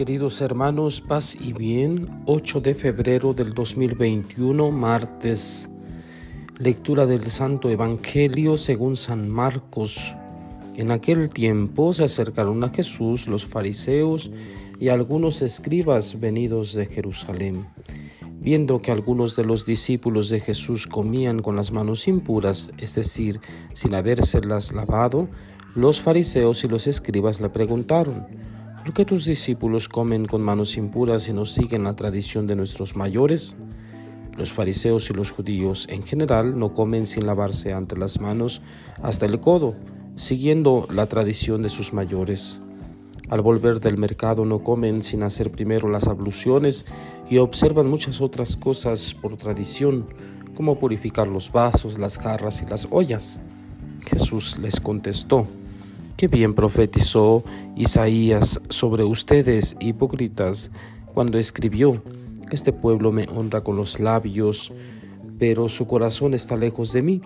Queridos hermanos, paz y bien, 8 de febrero del 2021, martes, lectura del Santo Evangelio según San Marcos. En aquel tiempo se acercaron a Jesús los fariseos y algunos escribas venidos de Jerusalén. Viendo que algunos de los discípulos de Jesús comían con las manos impuras, es decir, sin habérselas lavado, los fariseos y los escribas le preguntaron, ¿Por qué tus discípulos comen con manos impuras y no siguen la tradición de nuestros mayores? Los fariseos y los judíos en general no comen sin lavarse ante las manos hasta el codo, siguiendo la tradición de sus mayores. Al volver del mercado no comen sin hacer primero las abluciones y observan muchas otras cosas por tradición, como purificar los vasos, las jarras y las ollas. Jesús les contestó, Qué bien profetizó Isaías sobre ustedes, hipócritas, cuando escribió, Este pueblo me honra con los labios, pero su corazón está lejos de mí.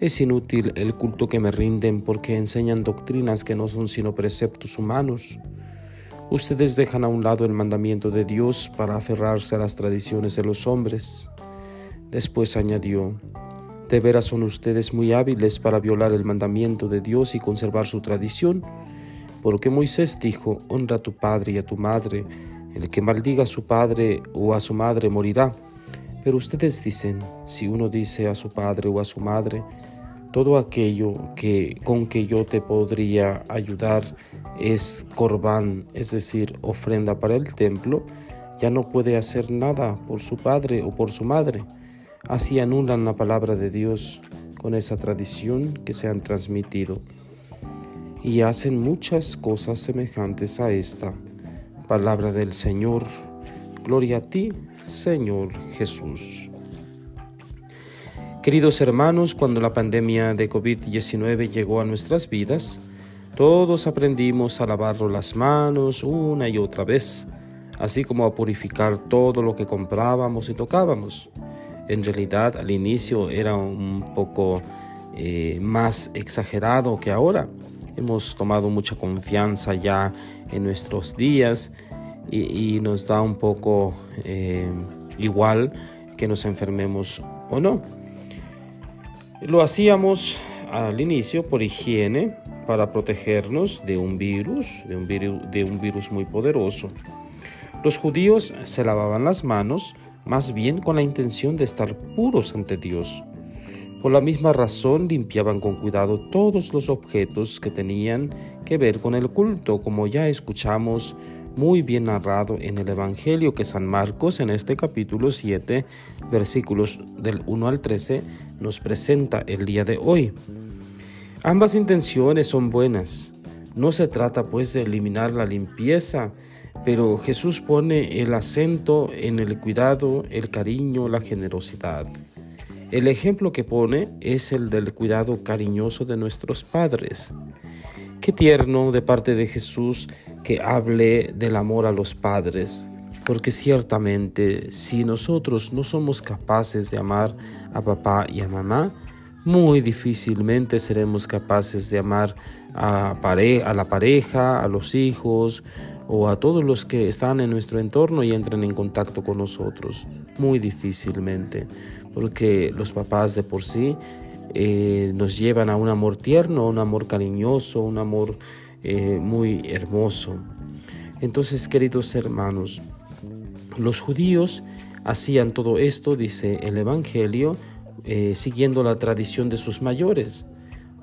Es inútil el culto que me rinden porque enseñan doctrinas que no son sino preceptos humanos. Ustedes dejan a un lado el mandamiento de Dios para aferrarse a las tradiciones de los hombres. Después añadió, de veras son ustedes muy hábiles para violar el mandamiento de Dios y conservar su tradición, porque Moisés dijo, honra a tu padre y a tu madre, el que maldiga a su padre o a su madre morirá. Pero ustedes dicen, si uno dice a su padre o a su madre, todo aquello que con que yo te podría ayudar es corbán, es decir, ofrenda para el templo, ya no puede hacer nada por su padre o por su madre Así anulan la palabra de Dios con esa tradición que se han transmitido y hacen muchas cosas semejantes a esta. Palabra del Señor. Gloria a ti, Señor Jesús. Queridos hermanos, cuando la pandemia de COVID-19 llegó a nuestras vidas, todos aprendimos a lavar las manos una y otra vez, así como a purificar todo lo que comprábamos y tocábamos en realidad al inicio era un poco eh, más exagerado que ahora. Hemos tomado mucha confianza ya en nuestros días y, nos da un poco eh, igual que nos enfermemos o no. Lo hacíamos al inicio por higiene para protegernos de un virus, de un virus, de un virus muy poderoso. Los judíos se lavaban las manos más bien con la intención de estar puros ante Dios. Por la misma razón limpiaban con cuidado todos los objetos que tenían que ver con el culto, como ya escuchamos muy bien narrado en el Evangelio que San Marcos en este capítulo 7, versículos del 1 al 13, nos presenta el día de hoy. Ambas intenciones son buenas. No se trata pues de eliminar la limpieza, pero Jesús pone el acento en el cuidado, el cariño, la generosidad. El ejemplo que pone es el del cuidado cariñoso de nuestros padres. Qué tierno de parte de Jesús que hable del amor a los padres, porque ciertamente si nosotros no somos capaces de amar a papá y a mamá, muy difícilmente seremos capaces de amar a, a la pareja, a los hijos, o a todos los que están en nuestro entorno y entran en contacto con nosotros. Muy difícilmente, porque los papás de por sí eh, nos llevan a un amor tierno, un amor cariñoso, un amor eh, muy hermoso. Entonces, queridos hermanos, los judíos hacían todo esto, dice el Evangelio, eh, siguiendo la tradición de sus mayores.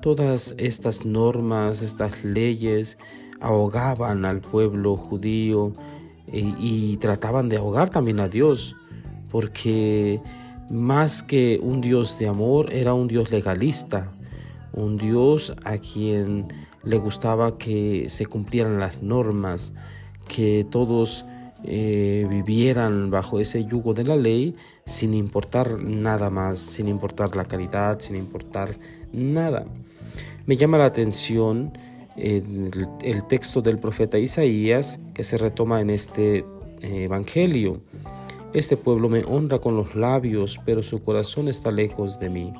Todas estas normas, estas leyes, ahogaban al pueblo judío y, trataban de ahogar también a Dios, porque más que un Dios de amor, era un Dios legalista, un Dios a quien le gustaba que se cumplieran las normas, que todos eh, vivieran bajo ese yugo de la ley sin importar nada más, sin importar la caridad, sin importar nada. Me llama la atención el, texto del profeta Isaías que se retoma en este eh, Evangelio. Este pueblo me honra con los labios, pero su corazón está lejos de mí.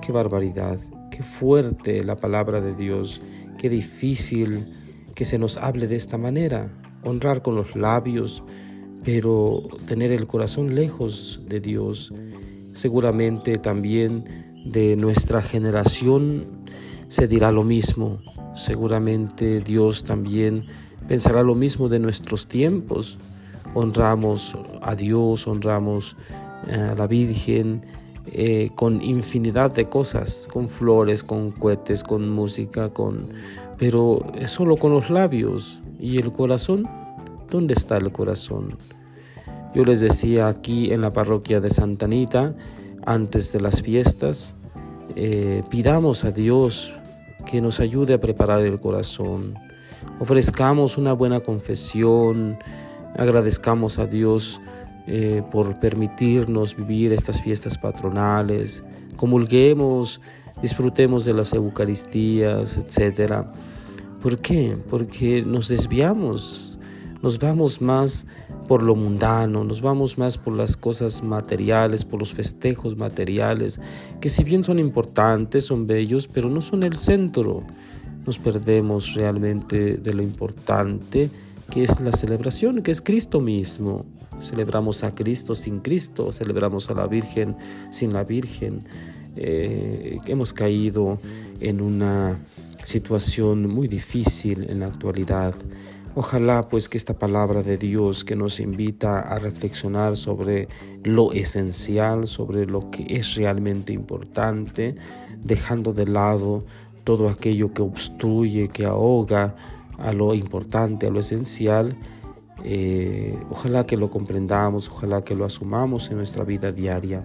Qué barbaridad, qué fuerte la palabra de Dios, qué difícil que se nos hable de esta manera. Honrar con los labios, pero tener el corazón lejos de Dios. Seguramente también de nuestra generación se dirá lo mismo. Seguramente Dios también pensará lo mismo de nuestros tiempos. Honramos a Dios, honramos a la Virgen eh, con infinidad de cosas, con flores, con cohetes, con música, con... pero solo con los labios. ¿Y el corazón? ¿Dónde está el corazón? Yo les decía aquí en la parroquia de Santa Anita, antes de las fiestas, eh, pidamos a Dios que nos ayude a preparar el corazón. Ofrezcamos una buena confesión, agradezcamos a Dios eh, por permitirnos vivir estas fiestas patronales, comulguemos, disfrutemos de las Eucaristías, etc. ¿Por qué? Porque nos desviamos, nos vamos más por lo mundano, nos vamos más por las cosas materiales, por los festejos materiales, que si bien son importantes, son bellos, pero no son el centro. Nos perdemos realmente de lo importante que es la celebración, que es Cristo mismo. Celebramos a Cristo sin Cristo, celebramos a la Virgen sin la Virgen. Eh, hemos caído en una situación muy difícil en la actualidad. Ojalá pues que esta palabra de Dios que nos invita a reflexionar sobre lo esencial, sobre lo que es realmente importante, dejando de lado todo aquello que obstruye, que ahoga a lo importante, a lo esencial, eh, ojalá que lo comprendamos, ojalá que lo asumamos en nuestra vida diaria.